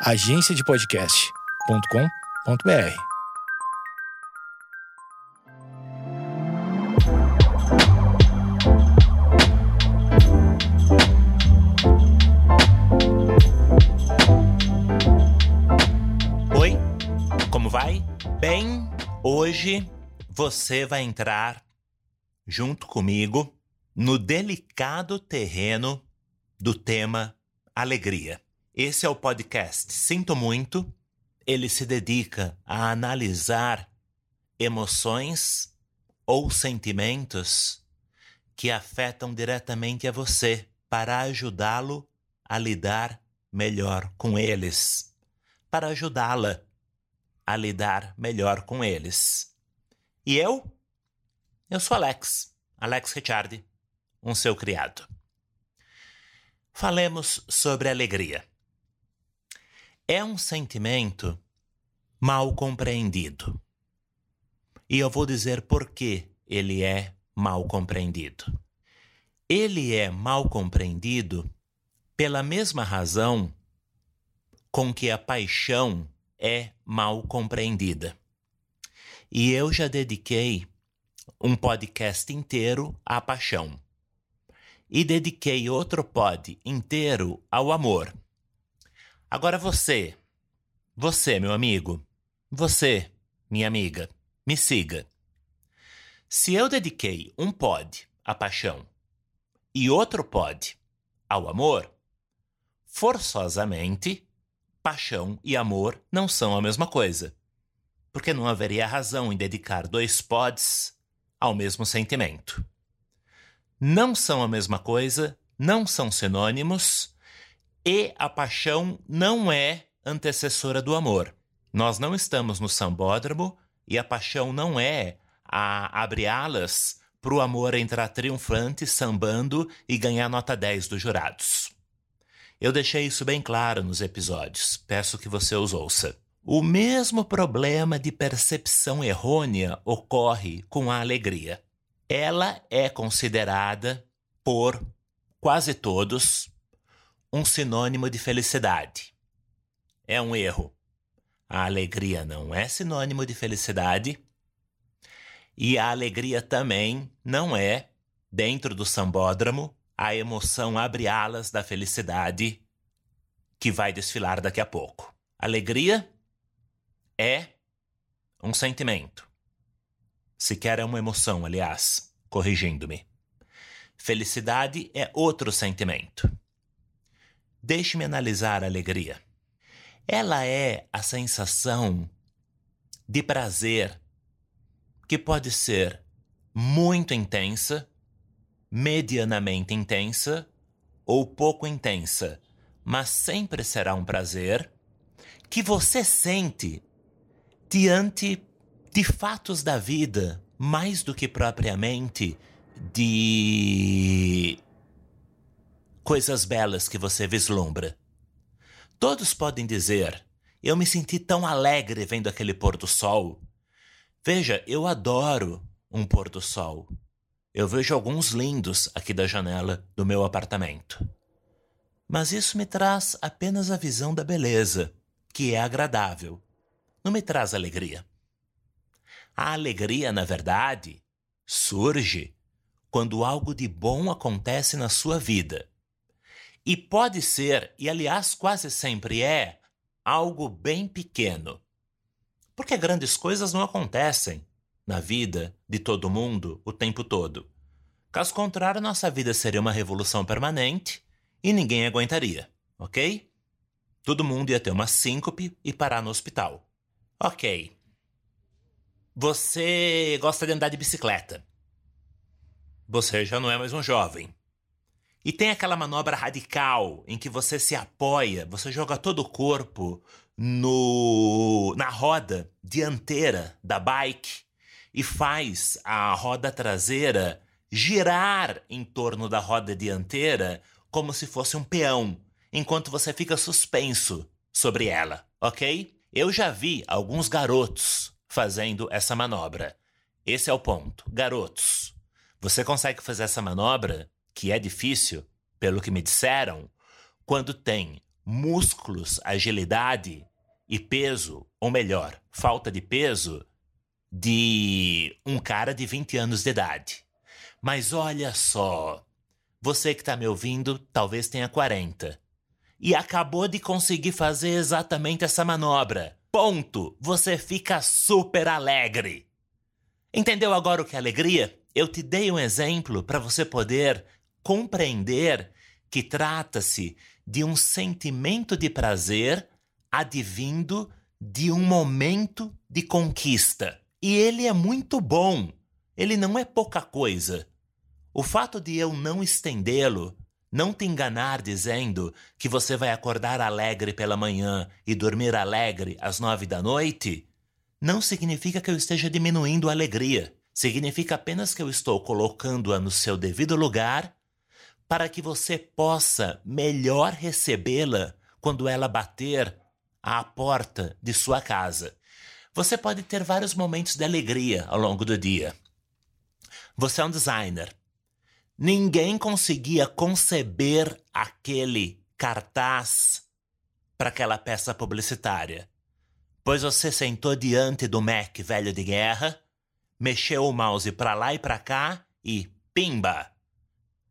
agenciadepodcast.com.br. Oi, como vai? Bem, hoje você vai entrar junto comigo no delicado terreno do tema alegria. Esse é o podcast Sinto Muito. Ele se dedica a analisar emoções ou sentimentos que afetam diretamente a você para ajudá-lo a lidar melhor com eles, para ajudá-la a lidar melhor com eles. E eu? Eu sou Alex, Alex Ricciardi, um seu criado. Falemos sobre alegria. É um sentimento mal compreendido. E eu vou dizer por que ele é mal compreendido. Ele é mal compreendido pela mesma razão com que a paixão é mal compreendida. E eu já dediquei um podcast inteiro à paixão. E dediquei outro pod inteiro ao amor. Agora você, você, meu amigo, você, minha amiga, me siga. Se eu dediquei um pod à paixão e outro pod ao amor, forçosamente, paixão e amor não são a mesma coisa. Porque não haveria razão em dedicar dois pods ao mesmo sentimento. Não são a mesma coisa, não são sinônimos, e a paixão não é antecessora do amor. Nós não estamos no sambódromo e a paixão não é a abre alas para o amor entrar triunfante, sambando e ganhar nota 10 dos jurados. Eu deixei isso bem claro nos episódios, peço que você os ouça. O mesmo problema de percepção errônea ocorre com a alegria. Ela é considerada por quase todos um sinônimo de felicidade. É um erro. A alegria não é sinônimo de felicidade. E a alegria também não é, dentro do sambódromo, a emoção abre alas da felicidade que vai desfilar daqui a pouco. Alegria é um sentimento. Sequer é uma emoção, aliás, corrigindo-me. Felicidade é outro sentimento. Deixe-me analisar a alegria. Ela é a sensação de prazer que pode ser muito intensa medianamente intensa ou pouco intensa, mas sempre será um prazer que você sente diante de fatos da vida mais do que propriamente de coisas belas que você vislumbra. Todos podem dizer: Eu me senti tão alegre vendo aquele pôr do sol. Veja, eu adoro um pôr do sol. Eu vejo alguns lindos aqui da janela do meu apartamento. Mas isso me traz apenas a visão da beleza, que é agradável. Não me traz alegria. A alegria, na verdade, surge quando algo de bom acontece na sua vida. E pode ser, e aliás quase sempre é, algo bem pequeno. Porque grandes coisas não acontecem na vida de todo mundo o tempo todo. Caso contrário, nossa vida seria uma revolução permanente e ninguém aguentaria, ok? Todo mundo ia ter uma síncope e parar no hospital. Ok. Você gosta de andar de bicicleta. Você já não é mais um jovem. E tem aquela manobra radical em que você se apoia, você joga todo o corpo no na roda dianteira da bike e faz a roda traseira girar em torno da roda dianteira como se fosse um peão, enquanto você fica suspenso sobre ela, ok? Eu já vi alguns garotos fazendo essa manobra. Esse é o ponto. Garotos, você consegue fazer essa manobra, que é difícil, pelo que me disseram, quando tem músculos, agilidade e peso, ou melhor, falta de peso, de um cara de 20 anos de idade. Mas olha só, você que está me ouvindo talvez tenha 40 e acabou de conseguir fazer exatamente essa manobra. Ponto! Você fica super alegre. Entendeu agora o que é alegria? Eu te dei um exemplo para você poder compreender que trata-se de um sentimento de prazer advindo de um momento de conquista. E ele é muito bom. Ele não é pouca coisa. O fato de eu não estendê-lo, não te enganar dizendo que você vai acordar alegre pela manhã e dormir alegre às nove da noite, não significa que eu esteja diminuindo a alegria. Significa apenas que eu estou colocando-a no seu devido lugar para que você possa melhor recebê-la quando ela bater à porta de sua casa. Você pode ter vários momentos de alegria ao longo do dia. Você é um designer. Ninguém conseguia conceber aquele cartaz para aquela peça publicitária. Pois você sentou diante do Mac velho de guerra, mexeu o mouse para lá e para cá e pimba!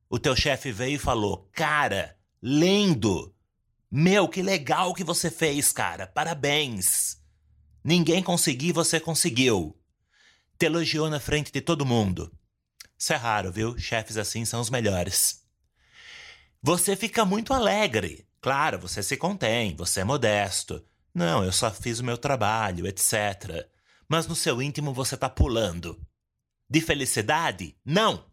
O teu chefe veio e falou: "Cara, lindo! Meu, que legal que você fez, cara. Parabéns. Ninguém conseguiu, você conseguiu." Te elogiou na frente de todo mundo. Isso é raro, viu? Chefes assim são os melhores. Você fica muito alegre. Claro, você se contém, você é modesto. Não, eu só fiz o meu trabalho, etc. Mas no seu íntimo você tá pulando. De felicidade? Não!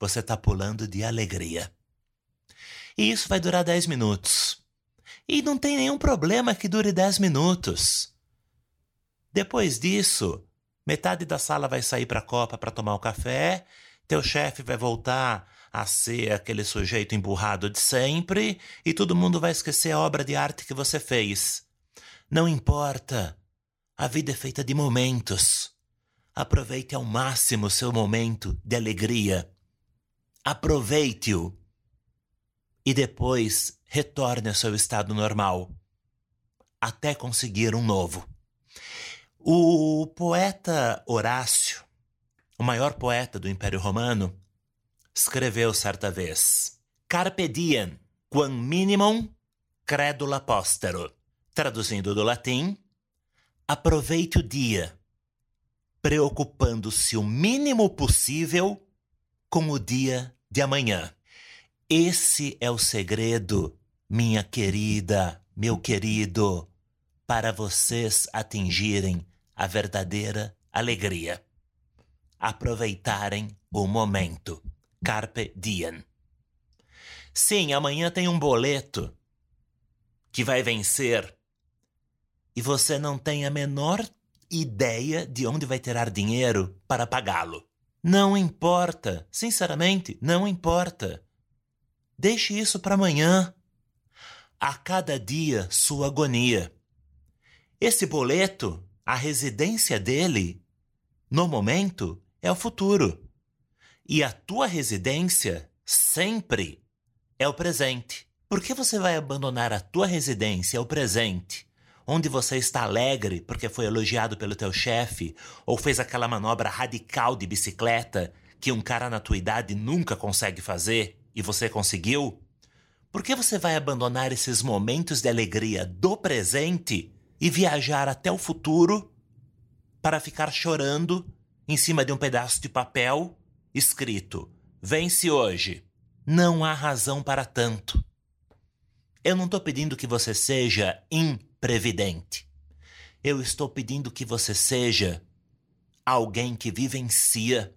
Você tá pulando de alegria. E isso vai durar 10 minutos. E não tem nenhum problema que dure 10 minutos. Depois disso, Metade da sala vai sair para a copa para tomar o café, teu chefe vai voltar a ser aquele sujeito emburrado de sempre e todo mundo vai esquecer a obra de arte que você fez. Não importa. A vida é feita de momentos. Aproveite ao máximo o seu momento de alegria. Aproveite-o. E depois retorne ao seu estado normal. Até conseguir um novo. O poeta Horácio, o maior poeta do Império Romano, escreveu certa vez: Carpe diem, quam minimum credula postero. Traduzindo do latim, aproveite o dia, preocupando-se o mínimo possível com o dia de amanhã. Esse é o segredo, minha querida, meu querido, para vocês atingirem a verdadeira alegria. Aproveitarem o momento. Carpe diem. Sim, amanhã tem um boleto que vai vencer e você não tem a menor ideia de onde vai tirar dinheiro para pagá-lo. Não importa, sinceramente, não importa. Deixe isso para amanhã. A cada dia, sua agonia. Esse boleto, a residência dele, no momento, é o futuro. E a tua residência sempre é o presente. Por que você vai abandonar a tua residência, o presente, onde você está alegre porque foi elogiado pelo teu chefe ou fez aquela manobra radical de bicicleta que um cara na tua idade nunca consegue fazer e você conseguiu? Por que você vai abandonar esses momentos de alegria do presente e viajar até o futuro para ficar chorando em cima de um pedaço de papel escrito: Vence hoje. Não há razão para tanto. Eu não estou pedindo que você seja imprevidente. Eu estou pedindo que você seja alguém que vivencia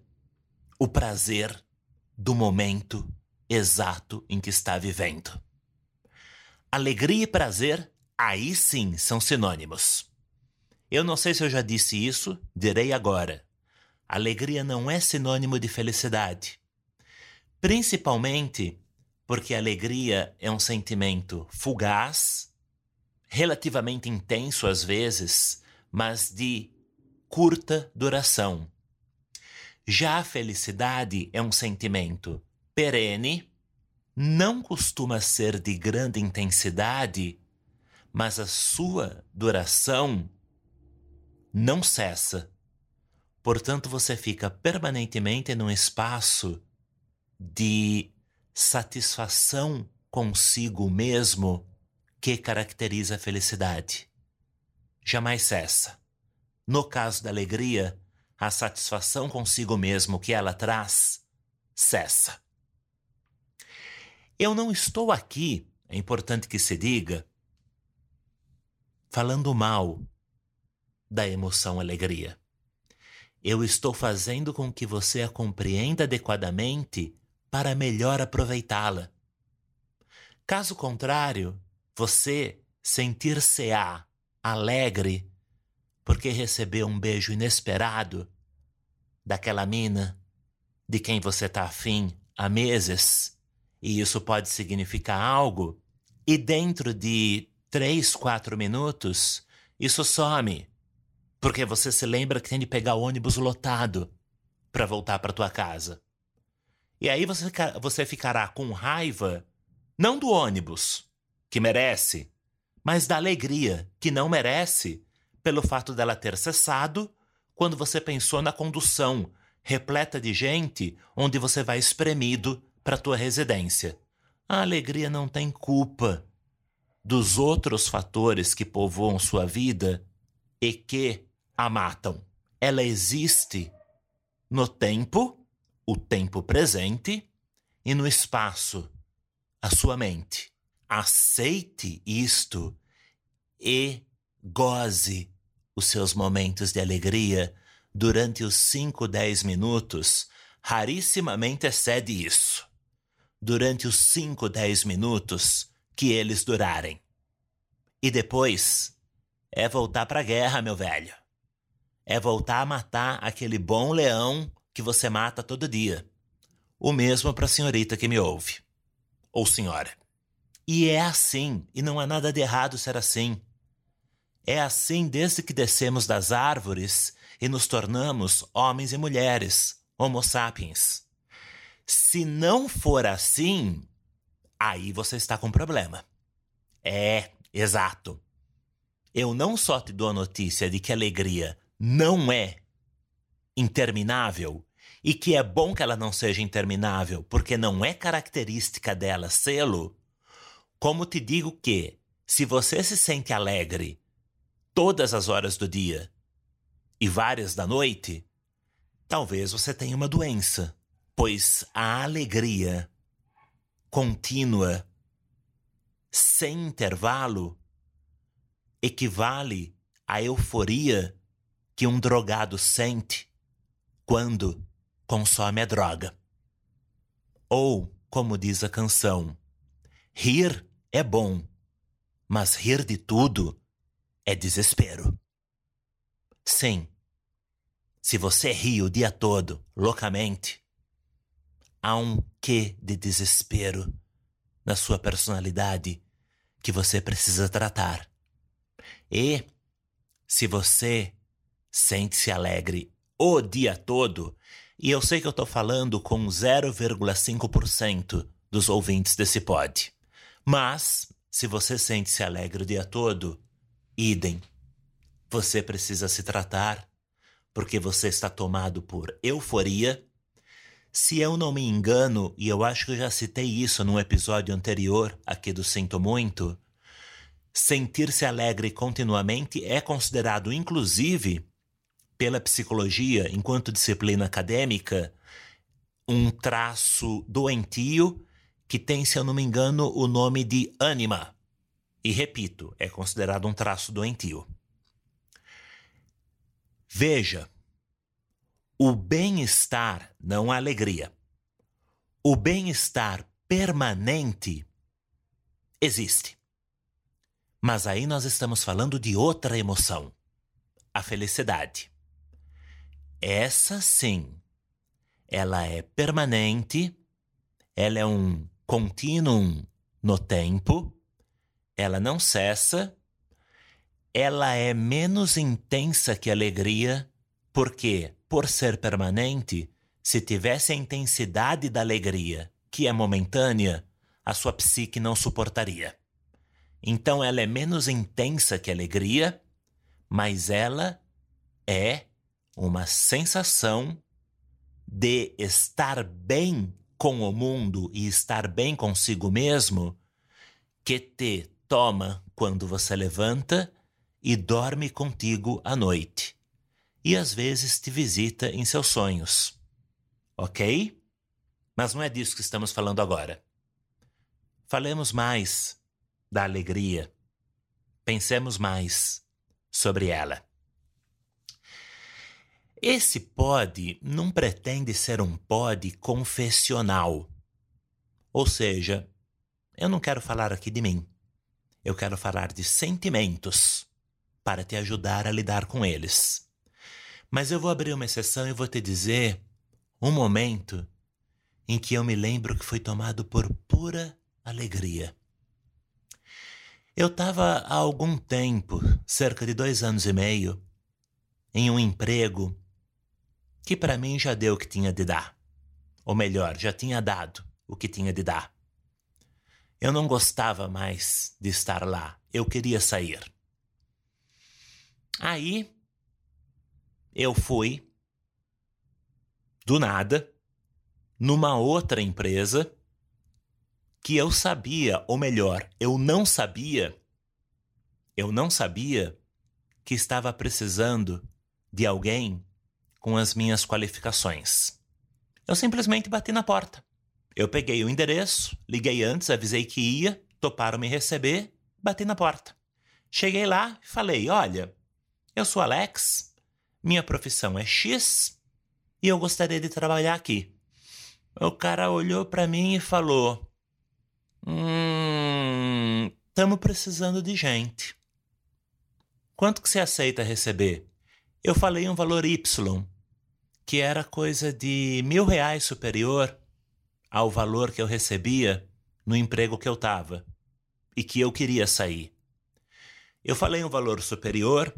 o prazer do momento exato em que está vivendo. Alegria e prazer aí sim são sinônimos. Eu não sei se eu já disse isso, direi agora. Alegria não é sinônimo de felicidade. Principalmente porque alegria é um sentimento fugaz, relativamente intenso às vezes, mas de curta duração. Já a felicidade é um sentimento perene, não costuma ser de grande intensidade, mas a sua duração não cessa. Portanto, você fica permanentemente num espaço de satisfação consigo mesmo que caracteriza a felicidade. Jamais cessa. No caso da alegria, a satisfação consigo mesmo que ela traz cessa. Eu não estou aqui, é importante que se diga, falando mal da emoção alegria. Eu estou fazendo com que você a compreenda adequadamente para melhor aproveitá-la. Caso contrário, você sentir-se-á alegre porque recebeu um beijo inesperado daquela mina de quem você está afim há meses, e isso pode significar algo, e dentro de três, quatro minutos, isso some, porque você se lembra que tem de pegar o ônibus lotado para voltar para tua casa. E aí você, você ficará com raiva, não do ônibus, que merece, mas da alegria, que não merece, pelo fato dela ter cessado quando você pensou na condução repleta de gente onde você vai espremido para tua residência. A alegria não tem culpa dos outros fatores que povoam sua vida e que a matam. Ela existe no tempo, o tempo presente, e no espaço, a sua mente. Aceite isto e goze os seus momentos de alegria durante os 5, 10 minutos, rarissimamente excede isso. Durante os 5, 10 minutos que eles durarem. E depois é voltar para a guerra, meu velho. É voltar a matar aquele bom leão que você mata todo dia. O mesmo para a senhorita que me ouve. Ou senhora. E é assim, e não há nada de errado ser assim. É assim desde que descemos das árvores e nos tornamos homens e mulheres, Homo sapiens. Se não for assim, aí você está com problema. É, exato. Eu não só te dou a notícia de que alegria não é interminável e que é bom que ela não seja interminável, porque não é característica dela sê-lo, como te digo que, se você se sente alegre todas as horas do dia e várias da noite, talvez você tenha uma doença, pois a alegria contínua, sem intervalo, equivale à euforia que um drogado sente quando consome a droga. Ou, como diz a canção, rir é bom, mas rir de tudo é desespero. Sim, se você ri o dia todo, loucamente, há um quê de desespero na sua personalidade que você precisa tratar. E se você sente-se alegre o dia todo, e eu sei que eu estou falando com 0,5% dos ouvintes desse pod, mas se você sente-se alegre o dia todo, Idem. Você precisa se tratar porque você está tomado por euforia. Se eu não me engano, e eu acho que eu já citei isso num episódio anterior aqui do Sinto Muito, sentir-se alegre continuamente é considerado, inclusive, pela psicologia, enquanto disciplina acadêmica, um traço doentio que tem, se eu não me engano, o nome de ânima. E repito, é considerado um traço doentio. Veja, o bem-estar, não a alegria, o bem-estar permanente existe. Mas aí nós estamos falando de outra emoção, a felicidade. Essa sim, ela é permanente, ela é um contínuo no tempo ela não cessa, ela é menos intensa que alegria, porque, por ser permanente, se tivesse a intensidade da alegria, que é momentânea, a sua psique não suportaria. Então ela é menos intensa que alegria, mas ela é uma sensação de estar bem com o mundo e estar bem consigo mesmo que te toma quando você levanta e dorme contigo à noite. E às vezes te visita em seus sonhos. Ok? Mas não é disso que estamos falando agora. Falemos mais da alegria. Pensemos mais sobre ela. Esse pod não pretende ser um pod confessional. Ou seja, eu não quero falar aqui de mim. Eu quero falar de sentimentos para te ajudar a lidar com eles. Mas eu vou abrir uma exceção e vou te dizer um momento em que eu me lembro que foi tomado por pura alegria. Eu estava há algum tempo, cerca de dois anos e meio, em um emprego que para mim já deu o que tinha de dar. Ou melhor, já tinha dado o que tinha de dar. Eu não gostava mais de estar lá, eu queria sair. Aí eu fui, do nada, numa outra empresa que eu sabia, ou melhor, eu não sabia, eu não sabia que estava precisando de alguém com as minhas qualificações. Eu simplesmente bati na porta. Eu peguei o endereço, liguei antes, avisei que ia, toparam me receber, bati na porta. Cheguei lá e falei: Olha, eu sou Alex, minha profissão é X e eu gostaria de trabalhar aqui. O cara olhou para mim e falou: Hum, estamos precisando de gente. Quanto que você aceita receber? Eu falei um valor Y, que era coisa de mil reais superior ao valor que eu recebia no emprego que eu estava e que eu queria sair. Eu falei um valor superior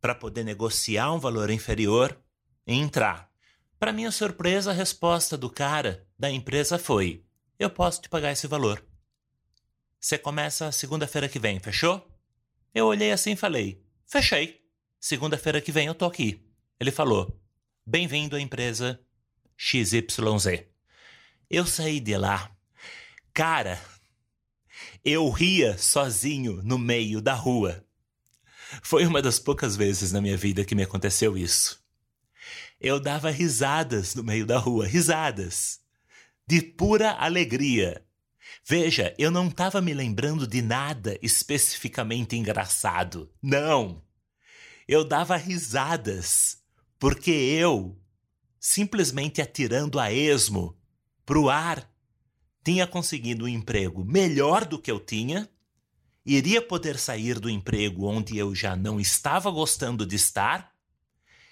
para poder negociar um valor inferior e entrar. Para minha surpresa, a resposta do cara da empresa foi: Eu posso te pagar esse valor. Você começa segunda-feira que vem, fechou? Eu olhei assim e falei: Fechei. Segunda-feira que vem eu tô aqui. Ele falou: Bem-vindo à empresa XYZ. Eu saí de lá. Cara, eu ria sozinho no meio da rua. Foi uma das poucas vezes na minha vida que me aconteceu isso. Eu dava risadas no meio da rua, risadas, de pura alegria. Veja, eu não estava me lembrando de nada especificamente engraçado. Não! Eu dava risadas, porque eu, simplesmente atirando a esmo pro ar, tinha conseguido um emprego melhor do que eu tinha, iria poder sair do emprego onde eu já não estava gostando de estar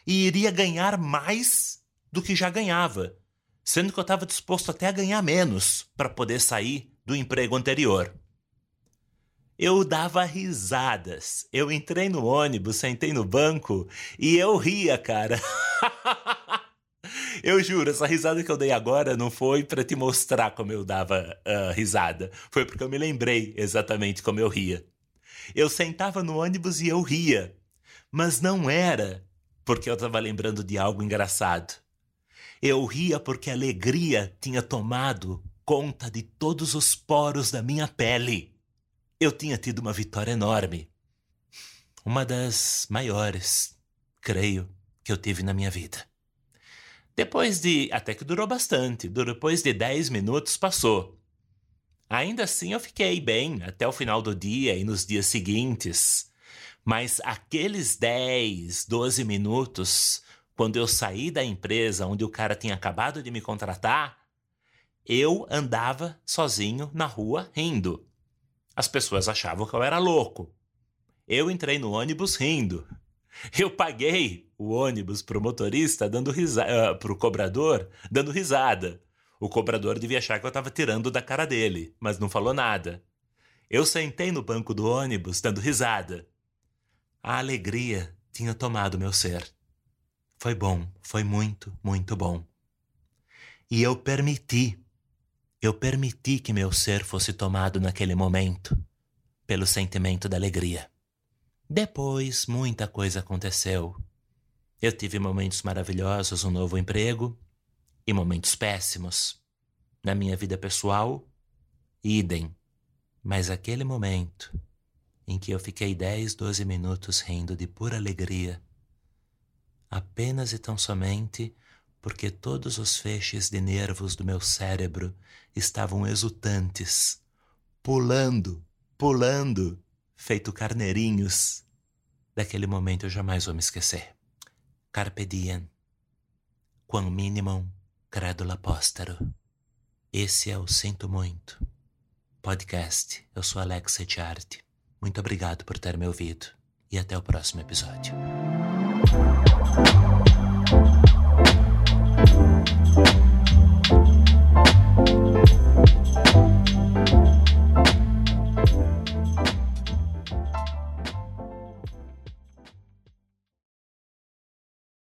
e iria ganhar mais do que já ganhava, sendo que eu estava disposto até a ganhar menos para poder sair do emprego anterior. Eu dava risadas. Eu entrei no ônibus, sentei no banco e eu ria, cara. eu juro, essa risada que eu dei agora não foi para te mostrar como eu dava uh, risada. Foi porque eu me lembrei exatamente como eu ria. Eu sentava no ônibus e eu ria. Mas não era porque eu estava lembrando de algo engraçado. Eu ria porque a alegria tinha tomado conta de todos os poros da minha pele. Eu tinha tido uma vitória enorme. Uma das maiores, creio, que eu tive na minha vida. Depois de. Até que durou bastante. Depois de 10 minutos passou. Ainda assim eu fiquei bem até o final do dia e nos dias seguintes. Mas aqueles 10, 12 minutos, quando eu saí da empresa onde o cara tinha acabado de me contratar, eu andava sozinho na rua rindo. As pessoas achavam que eu era louco. Eu entrei no ônibus rindo. Eu paguei o ônibus pro motorista dando risada, uh, pro cobrador dando risada. O cobrador devia achar que eu estava tirando da cara dele, mas não falou nada. Eu sentei no banco do ônibus dando risada. A alegria tinha tomado meu ser. Foi bom, foi muito, muito bom. E eu permiti Eu permiti que meu ser fosse tomado naquele momento pelo sentimento da alegria. Depois, muita coisa aconteceu. Eu tive momentos maravilhosos, um novo emprego, e momentos péssimos. Na minha vida pessoal, idem. Mas aquele momento em que eu fiquei 10, 12 minutos rindo de pura alegria, apenas e tão somente porque todos os feixes de nervos do meu cérebro estavam exultantes, pulando, pulando, feito carneirinhos. Daquele momento eu jamais vou me esquecer. Carpe diem, quam minimum credula postero. Esse é o Sinto Muito. Podcast. Eu sou Alex Arte. Muito obrigado por ter me ouvido e até o próximo episódio.